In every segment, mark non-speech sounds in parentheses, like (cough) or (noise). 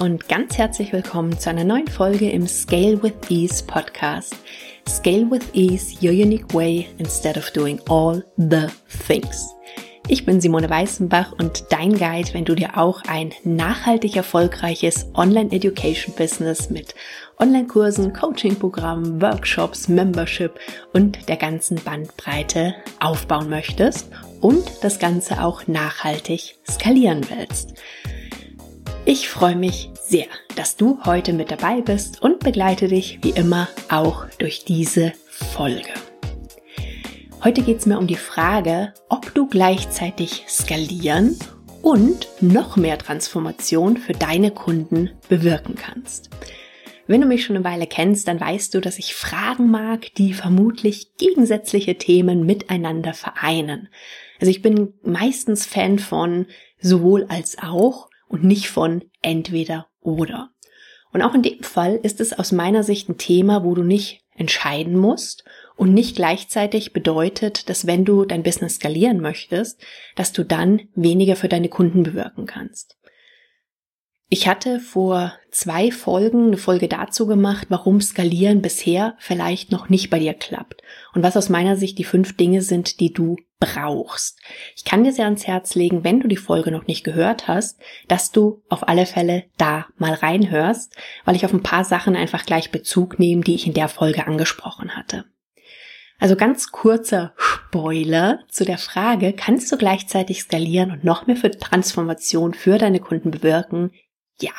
und ganz herzlich willkommen zu einer neuen Folge im Scale with Ease Podcast. Scale with Ease, your unique way instead of doing all the things. Ich bin Simone Weißenbach und dein Guide, wenn du dir auch ein nachhaltig erfolgreiches Online-Education-Business mit Online-Kursen, Coaching-Programmen, Workshops, Membership und der ganzen Bandbreite aufbauen möchtest und das Ganze auch nachhaltig skalieren willst. Ich freue mich sehr, dass du heute mit dabei bist und begleite dich wie immer auch durch diese Folge. Heute geht es mir um die Frage, ob du gleichzeitig skalieren und noch mehr Transformation für deine Kunden bewirken kannst. Wenn du mich schon eine Weile kennst, dann weißt du, dass ich Fragen mag, die vermutlich gegensätzliche Themen miteinander vereinen. Also ich bin meistens Fan von sowohl als auch und nicht von entweder oder. Und auch in dem Fall ist es aus meiner Sicht ein Thema, wo du nicht entscheiden musst und nicht gleichzeitig bedeutet, dass wenn du dein Business skalieren möchtest, dass du dann weniger für deine Kunden bewirken kannst. Ich hatte vor zwei Folgen eine Folge dazu gemacht, warum Skalieren bisher vielleicht noch nicht bei dir klappt und was aus meiner Sicht die fünf Dinge sind, die du brauchst. Ich kann dir sehr ans Herz legen, wenn du die Folge noch nicht gehört hast, dass du auf alle Fälle da mal reinhörst, weil ich auf ein paar Sachen einfach gleich Bezug nehme, die ich in der Folge angesprochen hatte. Also ganz kurzer Spoiler zu der Frage, kannst du gleichzeitig skalieren und noch mehr für Transformation für deine Kunden bewirken? Ja.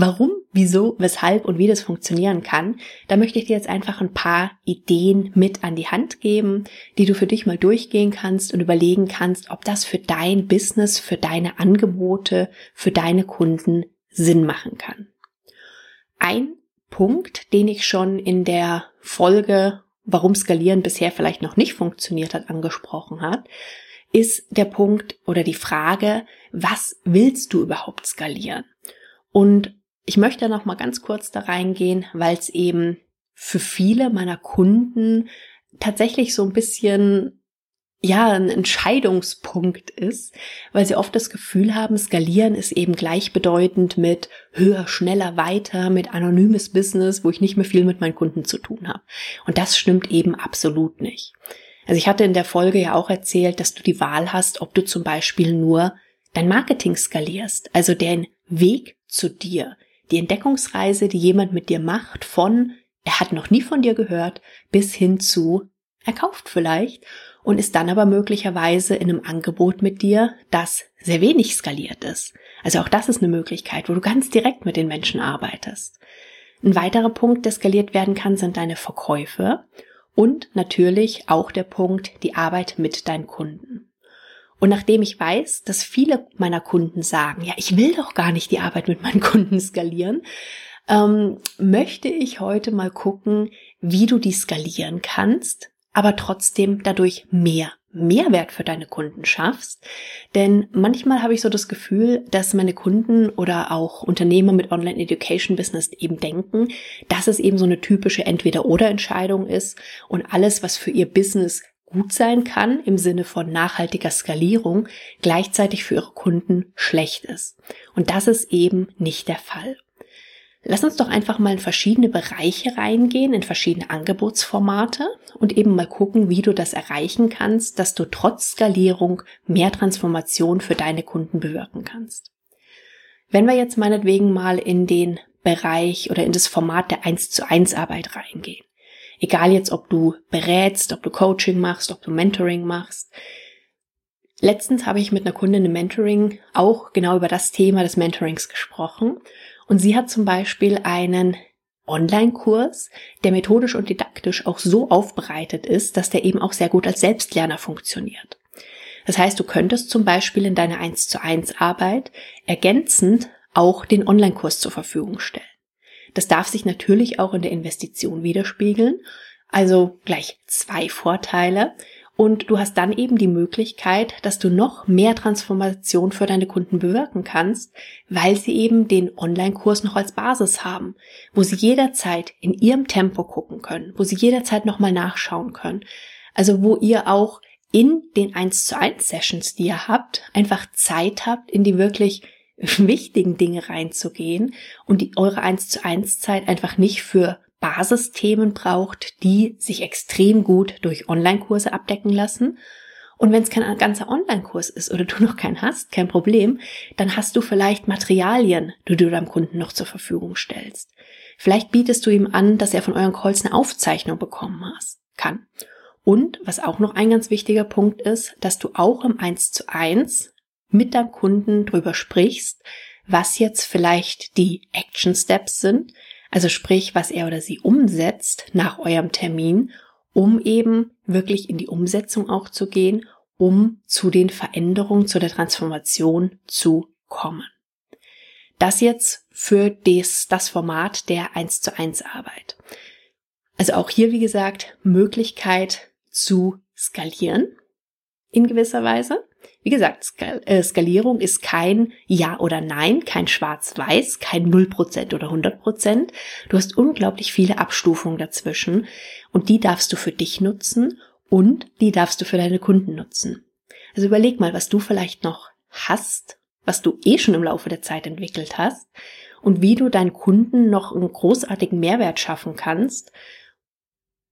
Warum, wieso, weshalb und wie das funktionieren kann, da möchte ich dir jetzt einfach ein paar Ideen mit an die Hand geben, die du für dich mal durchgehen kannst und überlegen kannst, ob das für dein Business, für deine Angebote, für deine Kunden Sinn machen kann. Ein Punkt, den ich schon in der Folge, warum Skalieren bisher vielleicht noch nicht funktioniert hat, angesprochen hat, ist der Punkt oder die Frage, was willst du überhaupt skalieren? Und ich möchte noch mal ganz kurz da reingehen, weil es eben für viele meiner Kunden tatsächlich so ein bisschen ja, ein Entscheidungspunkt ist, weil sie oft das Gefühl haben, skalieren ist eben gleichbedeutend mit höher, schneller, weiter, mit anonymes Business, wo ich nicht mehr viel mit meinen Kunden zu tun habe. Und das stimmt eben absolut nicht. Also ich hatte in der Folge ja auch erzählt, dass du die Wahl hast, ob du zum Beispiel nur dein Marketing skalierst, also den Weg zu dir, die Entdeckungsreise, die jemand mit dir macht, von er hat noch nie von dir gehört, bis hin zu er kauft vielleicht und ist dann aber möglicherweise in einem Angebot mit dir, das sehr wenig skaliert ist. Also auch das ist eine Möglichkeit, wo du ganz direkt mit den Menschen arbeitest. Ein weiterer Punkt, der skaliert werden kann, sind deine Verkäufe und natürlich auch der Punkt, die Arbeit mit deinen Kunden. Und nachdem ich weiß, dass viele meiner Kunden sagen, ja, ich will doch gar nicht die Arbeit mit meinen (laughs) Kunden skalieren, ähm, möchte ich heute mal gucken, wie du die skalieren kannst, aber trotzdem dadurch mehr Mehrwert für deine Kunden schaffst. Denn manchmal habe ich so das Gefühl, dass meine Kunden oder auch Unternehmer mit Online Education Business eben denken, dass es eben so eine typische Entweder-oder-Entscheidung ist und alles, was für ihr Business gut sein kann im Sinne von nachhaltiger Skalierung, gleichzeitig für ihre Kunden schlecht ist. Und das ist eben nicht der Fall. Lass uns doch einfach mal in verschiedene Bereiche reingehen, in verschiedene Angebotsformate und eben mal gucken, wie du das erreichen kannst, dass du trotz Skalierung mehr Transformation für deine Kunden bewirken kannst. Wenn wir jetzt meinetwegen mal in den Bereich oder in das Format der 1 zu 1 Arbeit reingehen. Egal jetzt, ob du berätst, ob du Coaching machst, ob du Mentoring machst. Letztens habe ich mit einer Kundin im Mentoring auch genau über das Thema des Mentorings gesprochen und sie hat zum Beispiel einen Online-Kurs, der methodisch und didaktisch auch so aufbereitet ist, dass der eben auch sehr gut als Selbstlerner funktioniert. Das heißt, du könntest zum Beispiel in deiner 1 zu 1 Arbeit ergänzend auch den Online-Kurs zur Verfügung stellen. Das darf sich natürlich auch in der Investition widerspiegeln. Also gleich zwei Vorteile. Und du hast dann eben die Möglichkeit, dass du noch mehr Transformation für deine Kunden bewirken kannst, weil sie eben den Online-Kurs noch als Basis haben, wo sie jederzeit in ihrem Tempo gucken können, wo sie jederzeit nochmal nachschauen können. Also wo ihr auch in den 1 zu 1 Sessions, die ihr habt, einfach Zeit habt, in die wirklich (laughs) wichtigen Dinge reinzugehen und die eure 1 zu 1 Zeit einfach nicht für Basisthemen braucht, die sich extrem gut durch Online-Kurse abdecken lassen. Und wenn es kein ganzer Online-Kurs ist oder du noch keinen hast, kein Problem, dann hast du vielleicht Materialien, die du deinem Kunden noch zur Verfügung stellst. Vielleicht bietest du ihm an, dass er von euren Calls eine Aufzeichnung bekommen kann. Und was auch noch ein ganz wichtiger Punkt ist, dass du auch im 1 zu 1 mit deinem Kunden drüber sprichst, was jetzt vielleicht die Action Steps sind, also sprich, was er oder sie umsetzt nach eurem Termin, um eben wirklich in die Umsetzung auch zu gehen, um zu den Veränderungen, zu der Transformation zu kommen. Das jetzt für des, das Format der 1 zu 1 Arbeit. Also auch hier, wie gesagt, Möglichkeit zu skalieren in gewisser Weise. Wie gesagt, äh, Skalierung ist kein Ja oder Nein, kein Schwarz-Weiß, kein 0% oder 100%. Du hast unglaublich viele Abstufungen dazwischen und die darfst du für dich nutzen und die darfst du für deine Kunden nutzen. Also überleg mal, was du vielleicht noch hast, was du eh schon im Laufe der Zeit entwickelt hast und wie du deinen Kunden noch einen großartigen Mehrwert schaffen kannst,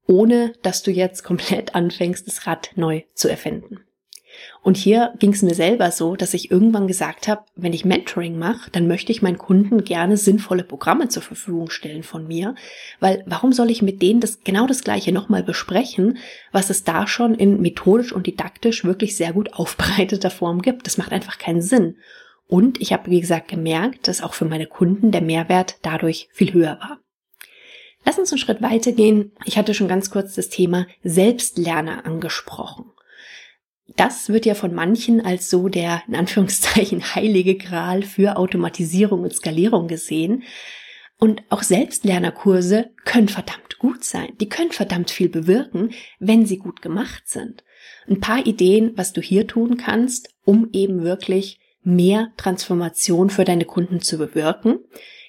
ohne dass du jetzt komplett anfängst, das Rad neu zu erfinden. Und hier ging es mir selber so, dass ich irgendwann gesagt habe, wenn ich Mentoring mache, dann möchte ich meinen Kunden gerne sinnvolle Programme zur Verfügung stellen von mir, weil warum soll ich mit denen das genau das gleiche nochmal besprechen, was es da schon in methodisch und didaktisch wirklich sehr gut aufbereiteter Form gibt? Das macht einfach keinen Sinn. Und ich habe, wie gesagt, gemerkt, dass auch für meine Kunden der Mehrwert dadurch viel höher war. Lass uns einen Schritt weitergehen. Ich hatte schon ganz kurz das Thema Selbstlerner angesprochen. Das wird ja von manchen als so der, in Anführungszeichen, (laughs) heilige Gral für Automatisierung und Skalierung gesehen. Und auch Selbstlernerkurse können verdammt gut sein. Die können verdammt viel bewirken, wenn sie gut gemacht sind. Ein paar Ideen, was du hier tun kannst, um eben wirklich mehr Transformation für deine Kunden zu bewirken,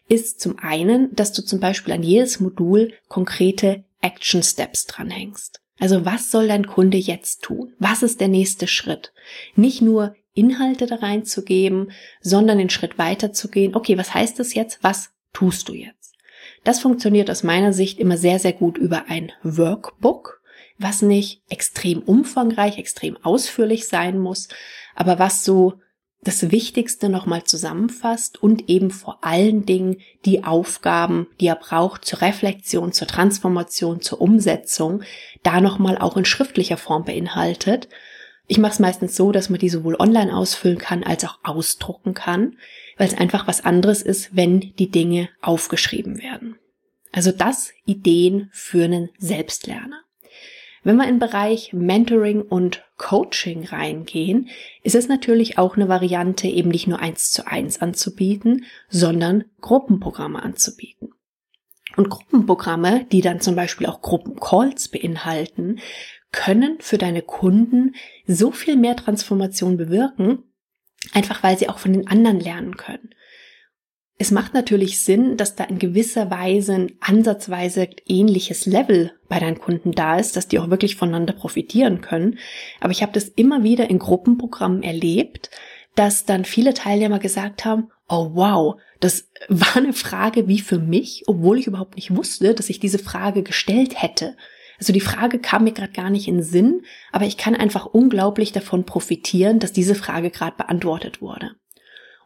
ist zum einen, dass du zum Beispiel an jedes Modul konkrete Action Steps dranhängst. Also was soll dein Kunde jetzt tun? Was ist der nächste Schritt? Nicht nur Inhalte da reinzugeben, sondern den Schritt weiter zu gehen. Okay, was heißt das jetzt? Was tust du jetzt? Das funktioniert aus meiner Sicht immer sehr, sehr gut über ein Workbook, was nicht extrem umfangreich, extrem ausführlich sein muss, aber was so das Wichtigste nochmal zusammenfasst und eben vor allen Dingen die Aufgaben, die er braucht zur Reflexion, zur Transformation, zur Umsetzung, da nochmal auch in schriftlicher Form beinhaltet. Ich mache es meistens so, dass man die sowohl online ausfüllen kann als auch ausdrucken kann, weil es einfach was anderes ist, wenn die Dinge aufgeschrieben werden. Also das Ideen für einen Selbstlerner. Wenn wir im Bereich Mentoring und Coaching reingehen, ist es natürlich auch eine Variante, eben nicht nur eins zu eins anzubieten, sondern Gruppenprogramme anzubieten. Und Gruppenprogramme, die dann zum Beispiel auch Gruppencalls beinhalten, können für deine Kunden so viel mehr Transformation bewirken, einfach weil sie auch von den anderen lernen können. Es macht natürlich Sinn, dass da in gewisser Weise ein ansatzweise ähnliches Level bei deinen Kunden da ist, dass die auch wirklich voneinander profitieren können. Aber ich habe das immer wieder in Gruppenprogrammen erlebt, dass dann viele Teilnehmer gesagt haben, oh wow, das war eine Frage wie für mich, obwohl ich überhaupt nicht wusste, dass ich diese Frage gestellt hätte. Also die Frage kam mir gerade gar nicht in Sinn, aber ich kann einfach unglaublich davon profitieren, dass diese Frage gerade beantwortet wurde.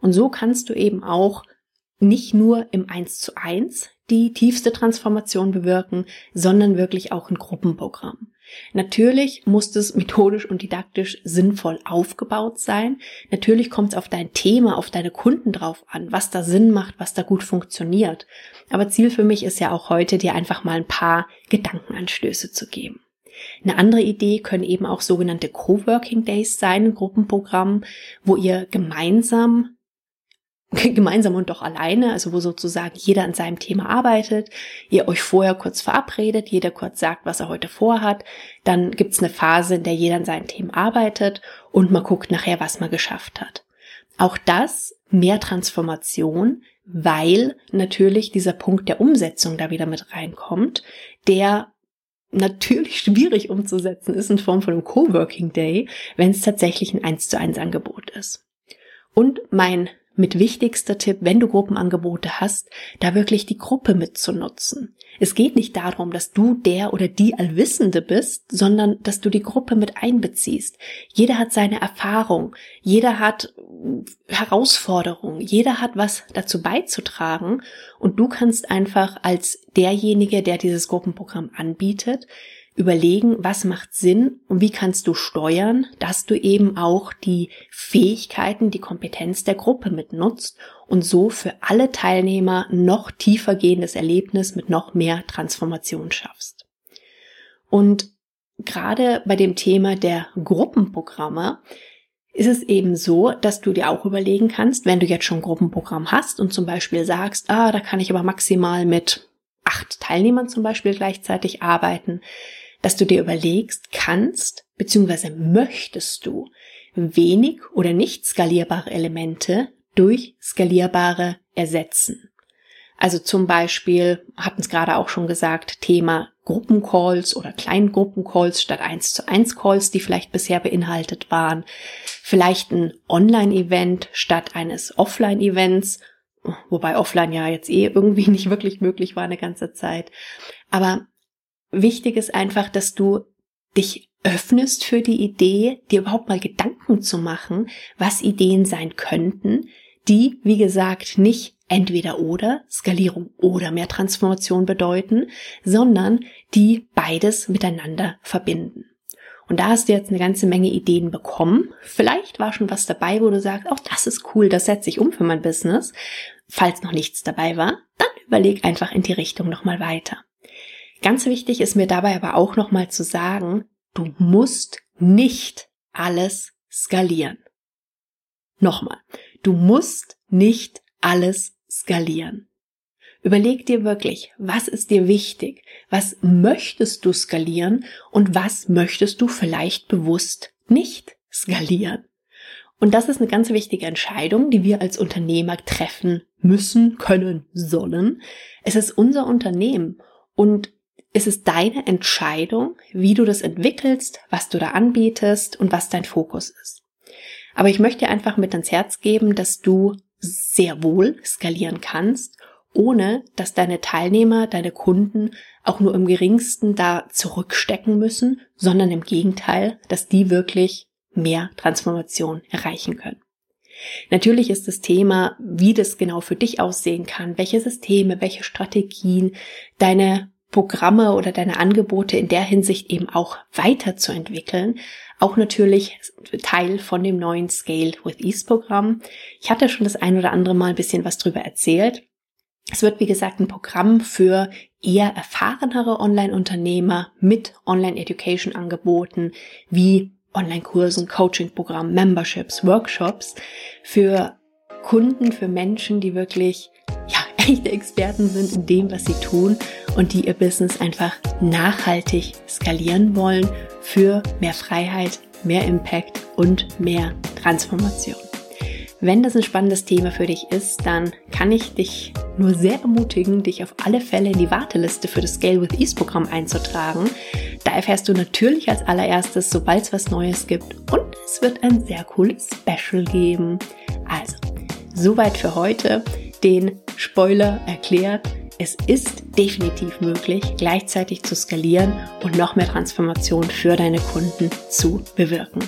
Und so kannst du eben auch nicht nur im Eins zu eins die tiefste Transformation bewirken, sondern wirklich auch ein Gruppenprogramm. Natürlich muss es methodisch und didaktisch sinnvoll aufgebaut sein. Natürlich kommt es auf dein Thema, auf deine Kunden drauf an, was da Sinn macht, was da gut funktioniert. Aber Ziel für mich ist ja auch heute, dir einfach mal ein paar Gedankenanstöße zu geben. Eine andere Idee können eben auch sogenannte Coworking Days sein, ein Gruppenprogramm, wo ihr gemeinsam (laughs) gemeinsam und doch alleine, also wo sozusagen jeder an seinem Thema arbeitet, ihr euch vorher kurz verabredet, jeder kurz sagt, was er heute vorhat, dann gibt's eine Phase, in der jeder an seinen Themen arbeitet und man guckt nachher, was man geschafft hat. Auch das mehr Transformation, weil natürlich dieser Punkt der Umsetzung da wieder mit reinkommt, der natürlich (laughs) schwierig umzusetzen ist in Form von einem Coworking Day, wenn es tatsächlich ein 1 zu 1 Angebot ist. Und mein mit wichtigster Tipp, wenn du Gruppenangebote hast, da wirklich die Gruppe mitzunutzen. Es geht nicht darum, dass du der oder die Allwissende bist, sondern dass du die Gruppe mit einbeziehst. Jeder hat seine Erfahrung, jeder hat Herausforderungen, jeder hat was dazu beizutragen und du kannst einfach als derjenige, der dieses Gruppenprogramm anbietet, überlegen, was macht Sinn und wie kannst du steuern, dass du eben auch die Fähigkeiten, die Kompetenz der Gruppe mitnutzt und so für alle Teilnehmer noch tiefer gehendes Erlebnis mit noch mehr Transformation schaffst. Und gerade bei dem Thema der Gruppenprogramme ist es eben so, dass du dir auch überlegen kannst, wenn du jetzt schon ein Gruppenprogramm hast und zum Beispiel sagst, ah, da kann ich aber maximal mit acht Teilnehmern zum Beispiel gleichzeitig arbeiten, dass du dir überlegst, kannst bzw. möchtest du wenig oder nicht skalierbare Elemente durch skalierbare ersetzen. Also zum Beispiel, hatten es gerade auch schon gesagt, Thema Gruppencalls oder Kleingruppencalls statt 1 zu 1 Calls, die vielleicht bisher beinhaltet waren. Vielleicht ein Online-Event statt eines Offline-Events, wobei Offline ja jetzt eh irgendwie (laughs) nicht wirklich möglich war eine ganze Zeit. Aber wichtig ist einfach, dass du dich öffnest für die Idee, dir überhaupt mal Gedanken zu machen, was Ideen sein könnten, die, wie gesagt, nicht entweder oder, Skalierung oder mehr Transformation bedeuten, sondern die beides miteinander verbinden. Und da hast du jetzt eine ganze Menge Ideen bekommen. Vielleicht war schon was dabei, wo du sagst, auch das ist cool, das setze ich um für mein Business. Falls noch nichts dabei war, dann überleg einfach in die Richtung nochmal weiter. Ganz wichtig ist mir dabei aber auch nochmal zu sagen, du musst nicht alles skalieren. Nochmal, du musst nicht alles skalieren. Überleg dir wirklich, was ist dir wichtig? Was möchtest du skalieren und was möchtest du vielleicht bewusst nicht skalieren? Und das ist eine ganz wichtige Entscheidung, die wir als Unternehmer treffen müssen, können, sollen. Es ist unser Unternehmen und es ist deine Entscheidung, wie du das entwickelst, was du da anbietest und was dein Fokus ist. Aber ich möchte dir einfach mit ans Herz geben, dass du sehr wohl skalieren kannst, ohne dass deine Teilnehmer, deine Kunden auch nur im geringsten da zurückstecken müssen, sondern im Gegenteil, dass die wirklich mehr Transformation erreichen können. Natürlich ist das Thema, wie das genau für dich aussehen kann, welche Systeme, welche Strategien, deine Programme oder deine Angebote in der Hinsicht eben auch weiterzuentwickeln. Auch natürlich Teil von dem neuen Scale with Ease Programm. Ich hatte schon das ein oder andere Mal ein bisschen was drüber erzählt. Es wird, wie gesagt, ein Programm für eher erfahrenere Online-Unternehmer mit Online-Education-Angeboten wie Online-Kursen, Coaching-Programmen, Memberships, Workshops für Kunden, für Menschen, die wirklich ja, (laughs) echte Experten sind in dem, was sie tun und die ihr Business einfach nachhaltig skalieren wollen für mehr Freiheit, mehr Impact und mehr Transformation. Wenn das ein spannendes Thema für dich ist, dann kann ich dich nur sehr ermutigen, dich auf alle Fälle in die Warteliste für das Scale with Ease Programm einzutragen. Da erfährst du natürlich als allererstes, sobald es was Neues gibt und es wird ein sehr cooles Special geben. Also, soweit für heute. Den Spoiler erklärt. Es ist definitiv möglich, gleichzeitig zu skalieren und noch mehr Transformation für deine Kunden zu bewirken.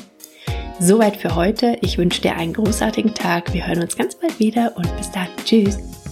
Soweit für heute. Ich wünsche dir einen großartigen Tag. Wir hören uns ganz bald wieder und bis dann. Tschüss.